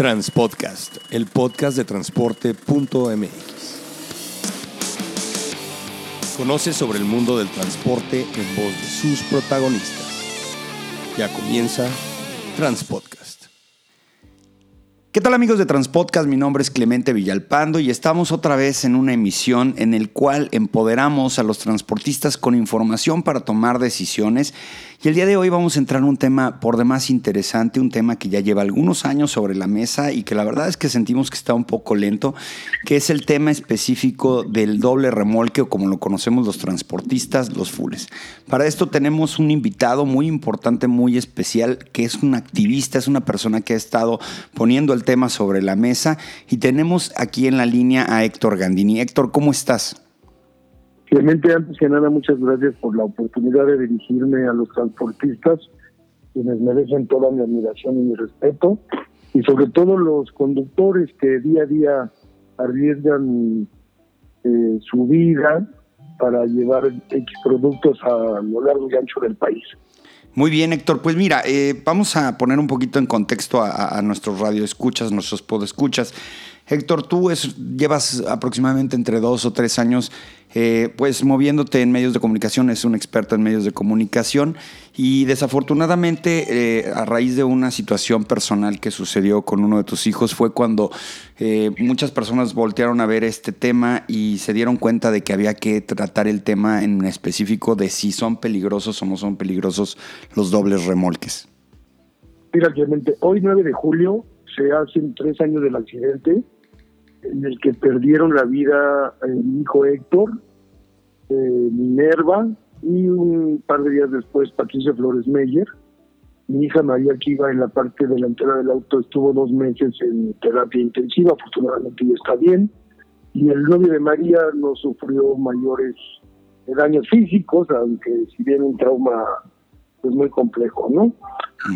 Transpodcast, el podcast de transporte.mx. Conoce sobre el mundo del transporte en voz de sus protagonistas. Ya comienza Transpodcast. ¿Qué tal amigos de Transpodcast? Mi nombre es Clemente Villalpando y estamos otra vez en una emisión en el cual empoderamos a los transportistas con información para tomar decisiones y el día de hoy vamos a entrar en un tema por demás interesante, un tema que ya lleva algunos años sobre la mesa y que la verdad es que sentimos que está un poco lento, que es el tema específico del doble remolque o como lo conocemos los transportistas, los fules. Para esto tenemos un invitado muy importante, muy especial, que es un activista, es una persona que ha estado poniendo el tema sobre la mesa y tenemos aquí en la línea a Héctor Gandini. Héctor, ¿cómo estás? Clemente, antes que nada, muchas gracias por la oportunidad de dirigirme a los transportistas, quienes merecen toda mi admiración y mi respeto, y sobre todo los conductores que día a día arriesgan eh, su vida para llevar X productos a lo largo y ancho del país. Muy bien, Héctor. Pues mira, eh, vamos a poner un poquito en contexto a, a nuestros radioescuchas, nuestros podescuchas. Héctor, tú llevas aproximadamente entre dos o tres años eh, pues moviéndote en medios de comunicación, es un experto en medios de comunicación y desafortunadamente eh, a raíz de una situación personal que sucedió con uno de tus hijos fue cuando eh, muchas personas voltearon a ver este tema y se dieron cuenta de que había que tratar el tema en específico de si son peligrosos o no son peligrosos los dobles remolques. Mira, Clemente, hoy 9 de julio se hacen tres años del accidente en el que perdieron la vida eh, mi hijo Héctor, eh, Minerva y un par de días después Patricia Flores Meyer. Mi hija María, que iba en la parte delantera del auto, estuvo dos meses en terapia intensiva, afortunadamente ya está bien. Y el novio de María no sufrió mayores daños físicos, aunque si bien un trauma es pues, muy complejo, ¿no?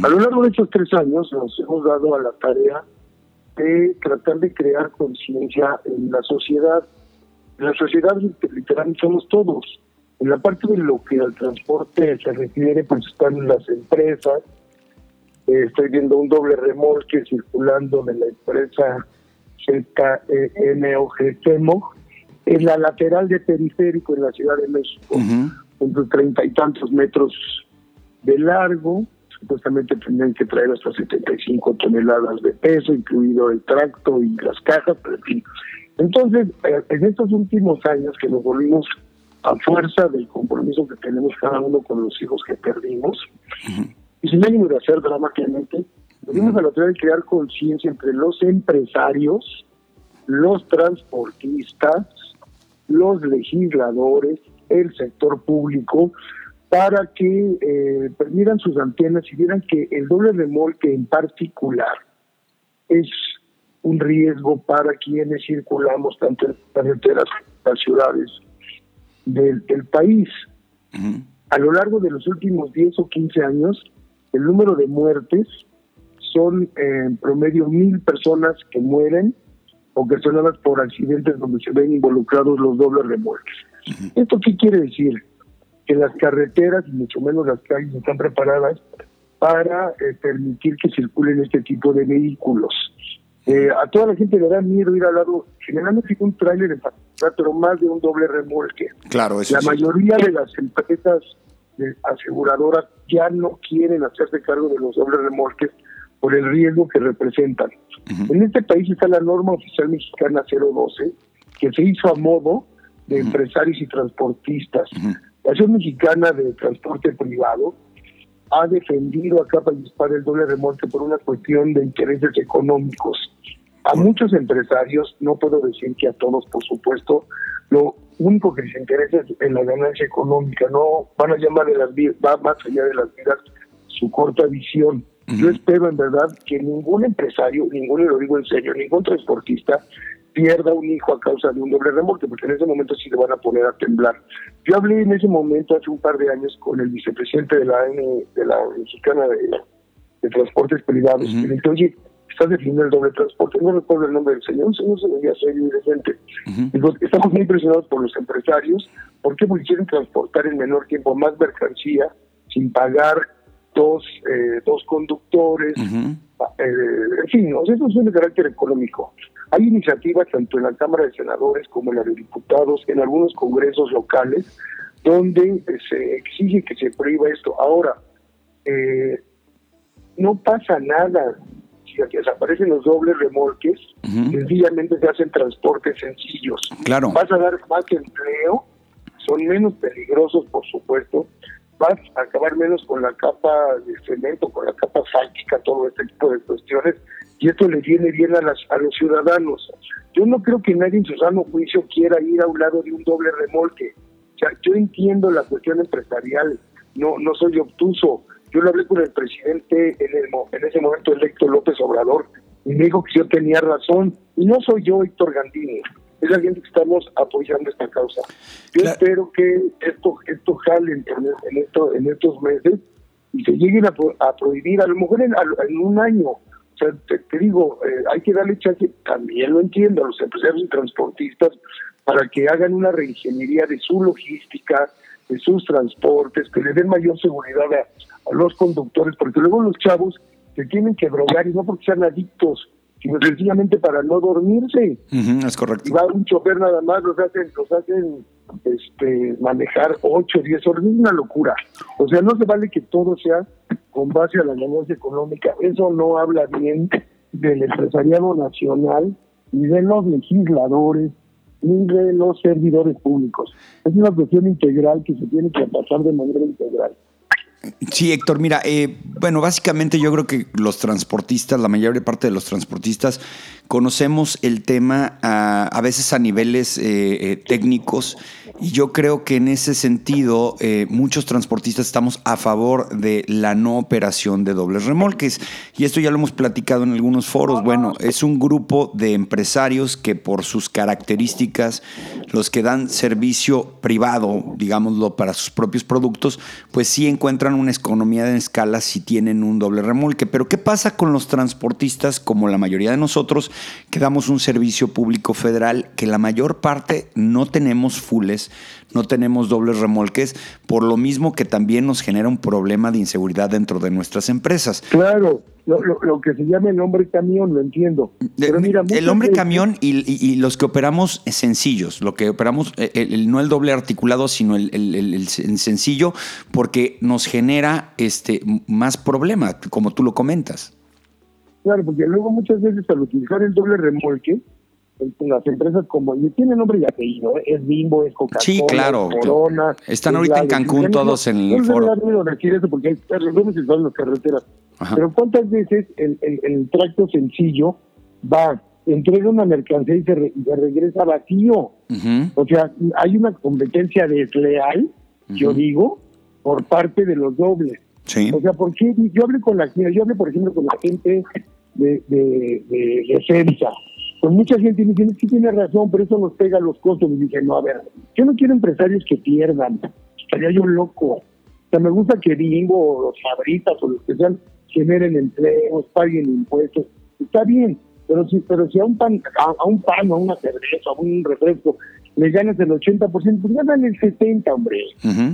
A lo largo de estos tres años nos hemos dado a la tarea de tratar de crear conciencia en la sociedad. En la sociedad literalmente somos todos. En la parte de lo que al transporte se refiere, pues están las empresas. Eh, estoy viendo un doble remolque circulando de la empresa CKMOG en la lateral de periférico en la Ciudad de México, entre treinta y tantos metros de largo, supuestamente tendrían que traer hasta 75 toneladas de peso, incluido el tracto y las cajas, pero en fin. Entonces, eh, en estos últimos años que nos volvimos a fuerza del compromiso que tenemos cada uno con los hijos que perdimos, y sin ánimo de hacer dramáticamente, venimos a la de crear conciencia entre los empresarios, los transportistas, los legisladores, el sector público, para que eh, perdieran sus antenas y vieran que el doble remolque en particular es un riesgo para quienes circulamos tanto en carreteras las ciudades del, país. A lo largo de los últimos 10 o 15 años, el número de muertes son en promedio mil personas que mueren ocasionadas por accidentes donde se ven involucrados los dobles remolques. ¿Esto qué quiere decir? Que las carreteras y mucho menos las calles están preparadas para eh, permitir que circulen este tipo de vehículos. Eh, a toda la gente le da miedo ir al lado, generalmente un tráiler en particular, pero más de un doble remolque. Claro, La mayoría de las empresas aseguradoras ya no quieren hacerse cargo de los dobles remolques por el riesgo que representan. En este país está la norma oficial mexicana 012, que se hizo a modo de empresarios y transportistas. La Asociación Mexicana de Transporte Privado ha defendido a capa y espada el doble remolque por una cuestión de intereses económicos. A muchos empresarios, no puedo decir que a todos, por supuesto, lo único que les interesa es en la ganancia económica, no van a llamar de las vidas, va más allá de las vidas su corta visión. Yo espero en verdad que ningún empresario, ningún, lo digo en serio, ningún transportista pierda un hijo a causa de un doble remolque, porque en ese momento sí le van a poner a temblar. Yo hablé en ese momento, hace un par de años, con el vicepresidente de la de la Mexicana de, Transportes Privados, y le dije, oye, estás definiendo el doble transporte, no recuerdo el nombre del señor, un señor se veía serio y decente. estamos muy impresionados por los empresarios, porque quieren transportar en menor tiempo más mercancía sin pagar dos, eh, dos conductores, eh, en sí, o sea, eso es de carácter económico. Hay iniciativas tanto en la Cámara de Senadores como en la de Diputados, en algunos congresos locales, donde se exige que se prohíba esto. Ahora, eh, no pasa nada si desaparecen los dobles remolques, sencillamente se hacen transportes sencillos. Claro. Vas a dar más empleo, son menos peligrosos, por supuesto, vas a acabar menos con la capa de cemento, con la capa fáltica, todo este tipo de cuestiones, y esto le viene bien a, las, a los ciudadanos. Yo no creo que nadie en su sano juicio quiera ir a un lado de un doble remolque. O sea, yo entiendo la cuestión empresarial, no, no soy obtuso. Yo lo hablé con el presidente en, el, en ese momento electo López Obrador y me dijo que yo tenía razón. Y no soy yo, Héctor Gandini, es la gente que estamos apoyando esta causa. Yo espero que esto esto jale en, en, esto, en estos meses y se lleguen a, prohibir, a lo mejor en, un año. O sea, te, digo, eh, hay que darle chance, también lo entiendo, a los empresarios y transportistas para que hagan una reingeniería de su logística, de sus transportes, que le den mayor seguridad a, a los conductores, porque luego los chavos se tienen que drogar y no porque sean adictos, sino sencillamente para no dormirse. es correcto. Y va un chofer nada más, los hacen, los hacen este, manejar 8, 10 horas, es una locura. O sea, no se vale que todo sea con base a la ganancia económica, eso no habla bien del empresariado nacional ni de los legisladores ni de los servidores públicos. Es una cuestión integral que se tiene que pasar de manera integral. Sí, Héctor, mira, eh, bueno, básicamente yo creo que los transportistas, la mayor parte de los transportistas, conocemos el tema a, veces a niveles eh, eh, técnicos y yo creo que en ese sentido muchos transportistas estamos a favor de la no operación de dobles remolques y esto ya lo hemos platicado en algunos foros. Bueno, es un grupo de empresarios que por sus características, los que dan servicio privado, digámoslo, para sus propios productos, pues sí encuentran una economía de escala si tienen un doble remolque. Pero ¿qué pasa con los transportistas, como la mayoría de nosotros, que damos un servicio público federal, que la mayor parte no tenemos fules, no tenemos dobles remolques, por lo mismo que también nos genera un problema de inseguridad dentro de nuestras empresas? Claro, lo, que se llama el hombre camión, lo entiendo. Pero mira, el hombre camión y, los que operamos sencillos, lo que operamos, eh, el, no el doble articulado, sino el, el, sencillo, porque nos genera este más problema, como tú lo comentas. Claro, porque luego muchas veces al utilizar el doble remolque, las empresas como y tiene nombre y apellido, ¿eh? es Bimbo, es Coca-Cola, sí, claro, Corona. Están ahorita en Cancún todos en el foro. No decir eso porque hay en las carreteras. Pero ¿cuántas veces el, el, tracto sencillo va, entrega una mercancía y se, regresa vacío? O sea, hay una competencia desleal, yo digo, por parte de los dobles. Sí. O sea, porque yo hablé con la yo hablé por ejemplo con la gente de, de, de, de pues mucha gente me dice, que tiene razón, pero eso nos pega los costos. Y dije, no, a ver, yo no quiero empresarios que pierdan, estaría yo loco. O sea, me gusta que Bimbo o los Fabritas o los que sean generen empleos, paguen impuestos. Está bien, pero si, pero si a un pan, a, un pan, a una cerveza, a un refresco, le ganas el 80%, pues ganan el 70%, hombre.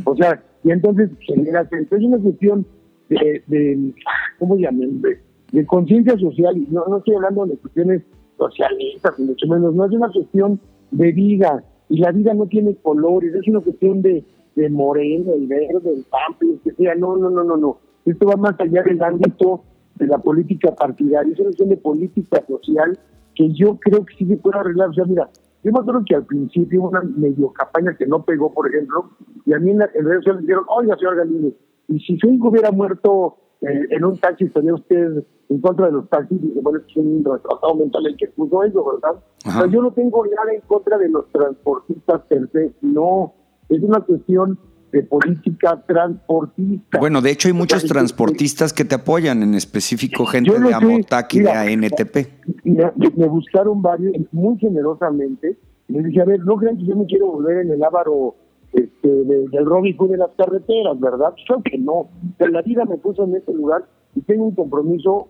O sea, y entonces genera, es una cuestión de, de ¿cómo llaman? De, de conciencia social, y no, no estoy hablando de cuestiones socialistas, ni mucho menos, no es una cuestión de vida, y la vida no tiene colores, es una cuestión de, de moreno, el verde, el pampi, que sea, no, no, no, no, no. Esto va más allá del ámbito de la política partidaria, es una cuestión de política social que yo creo que sí se puede arreglar. O sea, mira, yo me acuerdo que al principio hubo una medio campaña que no pegó, por ejemplo, y a mí en, la, redes sociales dijeron, oiga, señor Galini, y si su hubiera muerto eh, en un taxi, estaría usted en contra de los taxis, y bueno, es un retrasado mental el que puso eso, ¿verdad? Pero yo no tengo nada en contra de los transportistas per se, no, es una cuestión de política transportista. Bueno, de hecho hay muchos transportistas que te apoyan, en específico gente de Amotac y de ANTP. Me, me, buscaron varios muy generosamente, y me dije, a ver, no crean que yo me quiero volver en el Ávaro este, del Robin Hood de las carreteras, ¿verdad? Yo que no, pero la vida me puso en ese lugar y tengo un compromiso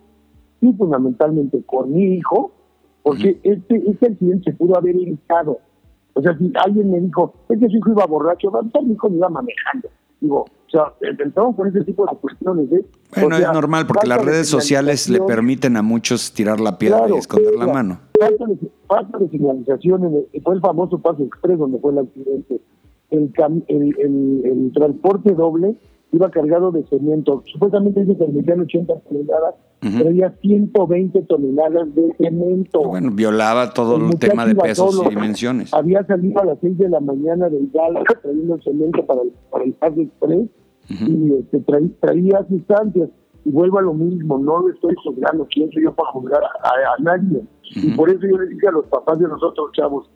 y fundamentalmente con mi hijo, porque este, este accidente se pudo haber evitado. O sea, si alguien me dijo, es que su hijo iba borracho, mi hijo me iba manejando. Digo, o sea, empezamos con ese tipo de cuestiones. ¿eh? Bueno, O sea, es normal porque las de redes sociales le permiten a muchos tirar la piedra Claro, y esconder la mano. Falta de, falta de señalización, en el- fue el famoso paso express donde fue el accidente. El, el, el, el transporte doble iba cargado de cemento. Supuestamente dice que permitían 80 toneladas, Ujú. traía 120 toneladas de cemento. Bueno, violaba todo el, tema de pesos solo. y dimensiones. Había salido a las 6 de la mañana del Dallas trayendo cemento para el, para el paso express y este, traí- traía sustancias. Y vuelvo a lo mismo, no estoy juzgando, ¿quién soy yo para juzgar a, a- a nadie? Y por eso yo le dije a los papás de los otros chavos,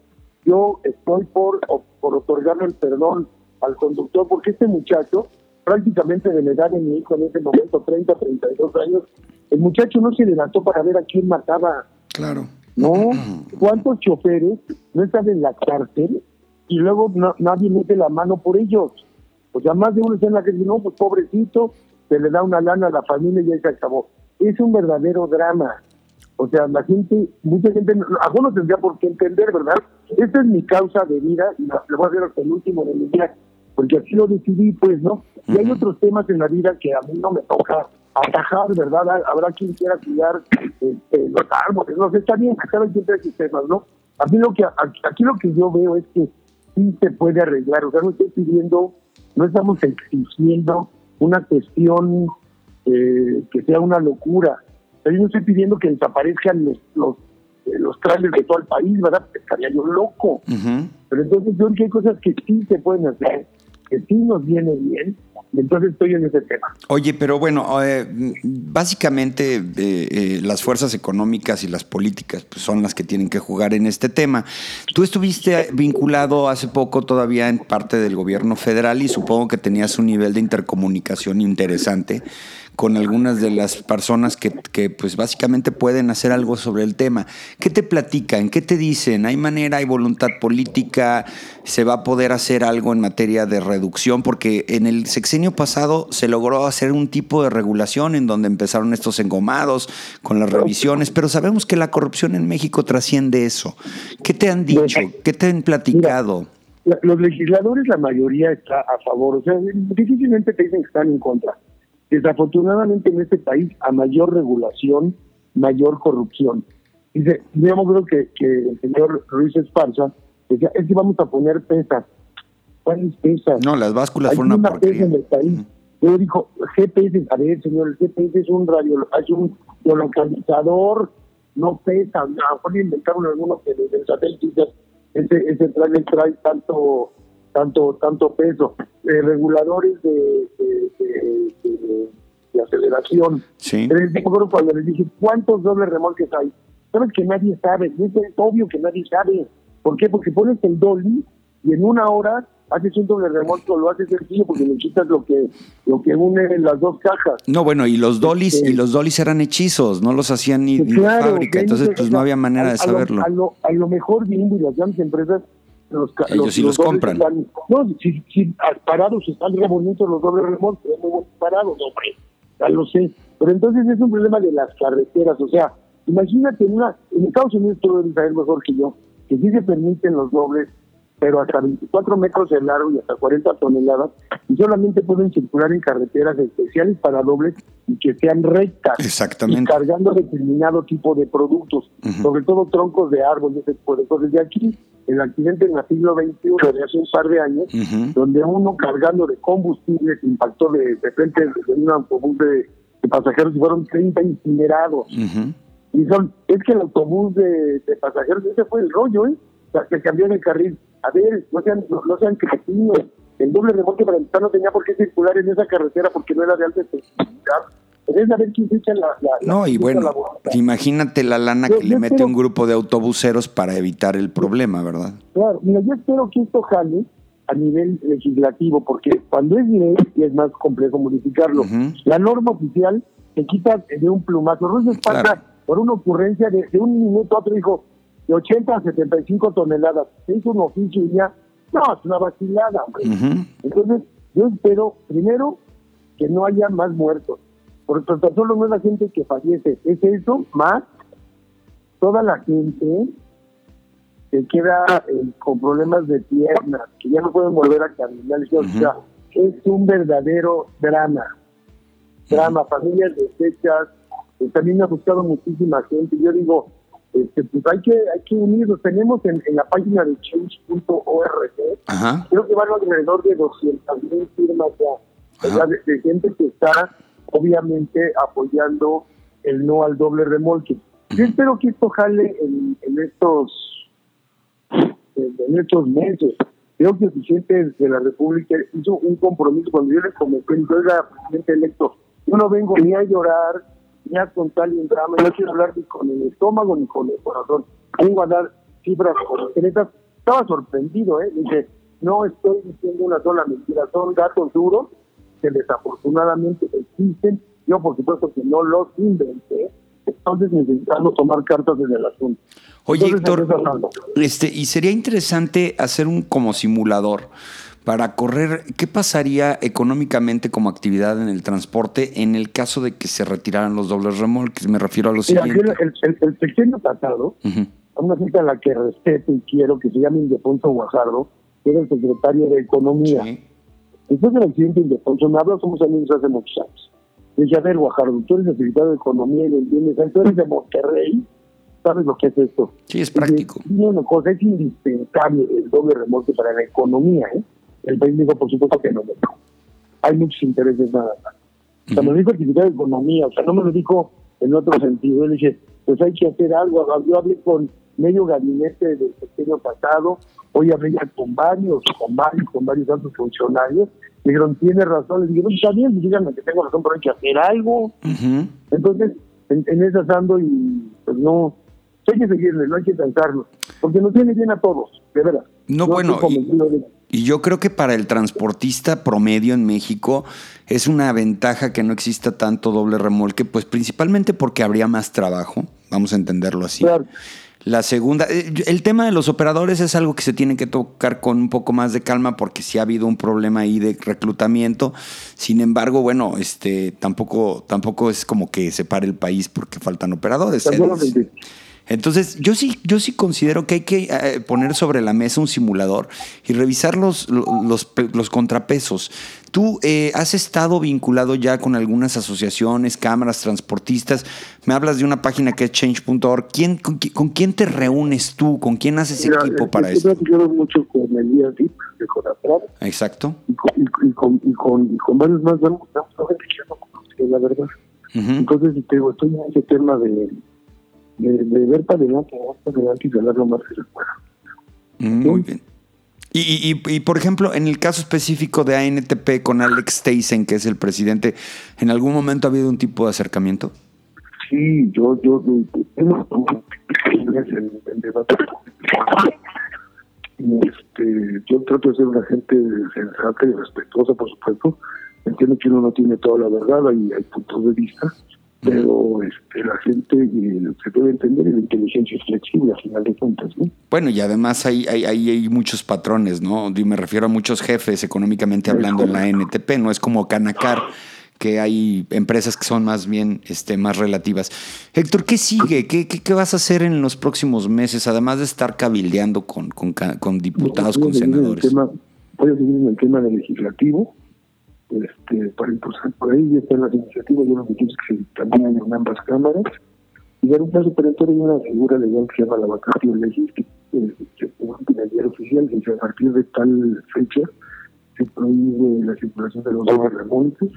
yo estoy por, por otorgarle el perdón al conductor, porque este muchacho, prácticamente de la edad de mi hijo en ese momento, 30, 32 años, el muchacho no se levantó para ver a quién mataba. Claro. No, ¿cuántos choferes no están en la cárcel y luego no- nadie mete la mano por ellos? O sea, más de uno está en la que dice, no, pues pobrecito, se le da una lana a la familia y ya se acabó. Es un verdadero drama. O sea, la gente, mucha gente, no- algunos tendría por qué entender, ¿verdad? Esta es mi causa de vida y la, voy a hacer hasta el último de mi vida, porque así lo decidí, pues, ¿no? Y hay otros temas en la vida que a mí no me toca atajar, ¿verdad? Habrá quien quiera cuidar este, los árboles, no sé, está bien, cada quien trae sus temas, ¿no? A mí lo que, aquí aquí lo que yo veo es que sí se puede arreglar, o sea, no estoy pidiendo, no estamos exigiendo una cuestión eh, que sea una locura. Yo no estoy pidiendo que desaparezcan los, los, eh, los trailers de todo el país, ¿verdad? Estaría yo loco. Pero entonces yo creo que hay cosas que sí se pueden hacer, que sí nos viene bien, entonces estoy en ese tema. Oye, pero bueno, eh, básicamente eh, eh, las fuerzas económicas y las políticas pues, son las que tienen que jugar en este tema. Tú estuviste vinculado hace poco todavía en parte del gobierno federal y supongo que tenías un nivel de intercomunicación interesante con algunas de las personas que, que, pues básicamente pueden hacer algo sobre el tema. ¿Qué te platican? ¿Qué te dicen? ¿Hay manera, hay voluntad política? ¿Se va a poder hacer algo en materia de reducción? Porque en el sexenio pasado se logró hacer un tipo de regulación en donde empezaron estos engomados con las revisiones, pero sabemos que la corrupción en México trasciende eso. ¿Qué te han dicho? ¿Qué te han platicado? La- Los legisladores, la mayoría está a favor, o sea, difícilmente te dicen que están en contra. Desafortunadamente en este país, a mayor regulación, mayor corrupción. Dice, yo creo que, que el señor Ruiz Esparza decía, es que vamos a poner pesas. ¿Cuáles pesas? No, las básculas Hay fueron una una pesa en el país. Yo dijo, GPS, a ver, señor, el GPS es un radio, es un geolocalizador, no pesa. A lo mejor le inventaron algunos que desde el satélite ese, ese trae tanto, tanto, tanto peso. Eh, reguladores de, de, de- de- de aceleración. Sí. Pero acuerdo cuando les dije, ¿cuántos dobles remolques hay? Sabes que nadie sabe, es obvio que nadie sabe. ¿Por qué? Porque pones el dolly y en una hora haces un doble remolque lo haces sencillo porque le quitas lo que lo que une las dos cajas. No, bueno, y los dolis, Este- y los dolis eran hechizos, no los hacían ni, Pues ni claro, fábrica, entonces pues no había manera a- de a lo- saberlo. A lo, a lo mejor Bimbo y las grandes empresas los, Ellos sí los compran. están- no, si, si parados están re bonitos los dobles remolques, muy buenos parados, hombre, ya lo sé. Pero entonces es un problema de las carreteras, o sea, imagínate en una, en Estados Unidos tú debes saber mejor que yo, que sí se permiten los dobles, pero hasta 24 metros de largo y hasta 40 toneladas, y solamente pueden circular en carreteras especiales para dobles y que sean rectas Exactamente. y cargando determinado tipo de productos, sobre todo troncos de árboles, ese tipo de cosas. De aquí, el accidente en el siglo XXI de hace un par de años, Ujú. donde uno cargando de combustible se impactó de, de frente en un autobús de, de pasajeros y fueron 30 incinerados. Ujú. Y son, es que el autobús de, de pasajeros, ese fue el rollo, ¿eh? O sea, que cambió de carril. A ver, no sean, no, no sean cretinos. El doble remolque para empezar no tenía por qué circular en esa carretera porque no era de alta especificidad. Debes saber quién la, No, y bueno, la imagínate la lana Yo- que le mete espero- un grupo de autobuseros para evitar el problema, ¿verdad? Claro, mira, yo espero que esto jale a nivel legislativo, porque cuando es ley es más complejo modificarlo. La norma oficial se quita de un plumazo. Ruiz Esparza, Claro. por una ocurrencia de, de un minuto a otro, dijo de 80 a 75 toneladas. Se hizo un oficio y ya, no, es una vacilada, hombre. Entonces, yo espero, primero, que no haya más muertos. Porque tan solo no es la gente que fallece, es eso, más toda la gente que queda eh, con problemas de piernas, que ya no pueden volver a caminar. O sea, es un verdadero drama. Drama, familias deshechas. Pues también me ha gustado muchísima gente. Yo digo, este, pues hay que, hay que unirnos. Tenemos en, la página de change.org, creo que van alrededor de 200 mil firmas ya, de, gente que está obviamente apoyando el no al doble remolque. Yo espero que esto jale en, en estos en estos meses. Creo que el presidente de la República hizo un compromiso cuando yo le comenté, yo era presidente electo, yo no vengo ni a llorar, ni a contar un drama, no quiero hablar ni con el estómago ni con el corazón, vengo a dar cifras concretas. Estaba sorprendido, ¿eh? Dije, no estoy diciendo una sola mentira, son datos duros que desafortunadamente existen. Yo, por supuesto, que no los inventé, entonces necesitamos tomar cartas en el asunto. Oye, Héctor, este, y sería interesante hacer un como simulador para correr, ¿qué pasaría económicamente como actividad en el transporte en el caso de que se retiraran los dobles remolques? Me refiero a los siguiente. El, el, pequeño pasado, a una gente a la que respeto y quiero, que se llama Indefonso Guajardo, que era el secretario de Economía. Después del accidente Indefonso, me habla, somos amigos hace muchos años. Dice, a ver, Guajardo, tú eres el secretario de Economía y lo entiendes, tú eres de Monterrey, ¿sabes lo que es esto? Sí, es práctico. Y una cosa, es indispensable el doble remolque para la economía, ¿eh? El país dijo, por supuesto que no. Hay muchos intereses nada más. O sea, me lo dijo el secretario de Economía, o sea, no me lo dijo en otro sentido. Él dije, pues hay que hacer algo. Yo hablé con medio gabinete del pequeño pasado, hoy hablé ya con varios, con varios, con varios altos funcionarios, me dijeron, tiene razón, les dije, no, está bien, díganme que tengo razón, pero hay que hacer algo. Entonces, en, en esas ando y pues no, hay que seguirle, no hay que cansarlo, porque nos viene bien a todos, de verdad. No, bueno, y, yo creo que para el transportista promedio en México es una ventaja que no exista tanto doble remolque, pues principalmente porque habría más trabajo, vamos a entenderlo así. Claro. La segunda, eh, el tema de los operadores es algo que se tiene que tocar con un poco más de calma porque sí ha habido un problema ahí de reclutamiento. Sin embargo, bueno, este tampoco tampoco es como que se pare el país porque faltan operadores. Entonces, yo sí, yo sí considero que hay que eh, poner sobre la mesa un simulador y revisar los, los, contrapesos. Tú eh, has estado vinculado ya con algunas asociaciones, cámaras, transportistas. Me hablas de una página que es change.org. ¿Quién, con, quién te reúnes tú? ¿Con quién haces equipo para esto? Yo mucho con el DIP de. Exacto. Y con, y con, y con, varios más. Vamos, a ver que la verdad. Entonces, te digo, estoy en ese tema de de, ver para adelante, para adelante y ganar lo más que se pueda. Mm, muy bien. Y, y, y, por ejemplo, en el caso específico de ANTP con Alex Steisen, que es el presidente, ¿en algún momento ha habido un tipo de acercamiento? Sí, yo, yo. Este, yo trato de ser una gente sensata y respetuosa, por supuesto. Entiendo que uno no tiene toda la verdad, hay, hay puntos de vista, pero este, la gente eh, se debe entender y la inteligencia es flexible al final de cuentas. ¿no? Bueno, y además hay, hay, hay, muchos patrones, ¿no? me refiero a muchos jefes económicamente hablando en la NTP, no es como Canacar que hay empresas que son más bien este, más relativas. Héctor, ¿qué sigue? ¿Qué, qué, vas a hacer en los próximos meses, además de estar cabildeando con, con, con diputados, con senadores? voy a seguir en el tema del legislativo este, para impulsar por ahí, están las iniciativas, yo lo que quiero es que también en ambas cámaras, y dar un paso perentorio y una figura legal que se llama la vacación legis, que se publica en el diario oficial, que a partir de tal fecha se prohíbe la circulación de los remontes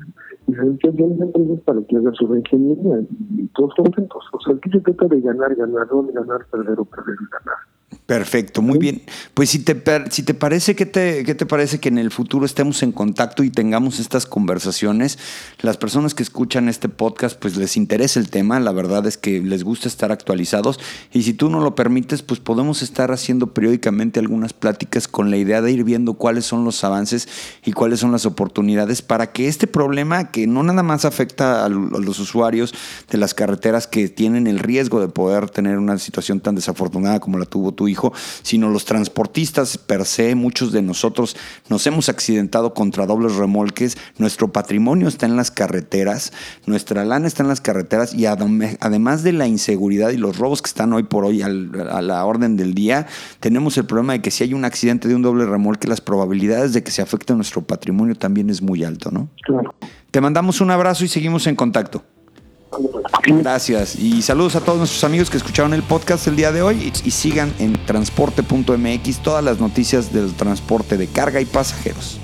y se entienden las empresas para que hagan su reingeniería y todos contentos. O sea, aquí se trata de ganar, ganar, no de ganar, perder o perder ganar. Perfecto, muy bien. Pues si te, si te parece, ¿qué te, ¿qué te parece que en el futuro estemos en contacto y tengamos estas conversaciones? Las personas que escuchan este podcast, pues les interesa el tema, la verdad es que les gusta estar actualizados y si tú no lo permites, pues podemos estar haciendo periódicamente algunas pláticas con la idea de ir viendo cuáles son los avances y cuáles son las oportunidades para que este problema, que no nada más afecta a los usuarios de las carreteras que tienen el riesgo de poder tener una situación tan desafortunada como la tuvo tu hijo, dijo, sino los transportistas per se, muchos de nosotros nos hemos accidentado contra dobles remolques, nuestro patrimonio está en las carreteras, nuestra lana está en las carreteras y además de la inseguridad y los robos que están hoy por hoy a la orden del día, tenemos el problema de que si hay un accidente de un doble remolque, las probabilidades de que se afecte nuestro patrimonio también es muy alto, ¿no? Claro. Te mandamos un abrazo y seguimos en contacto. Gracias y saludos a todos nuestros amigos que escucharon el podcast el día de hoy y sigan en transporte.mx todas las noticias del transporte de carga y pasajeros.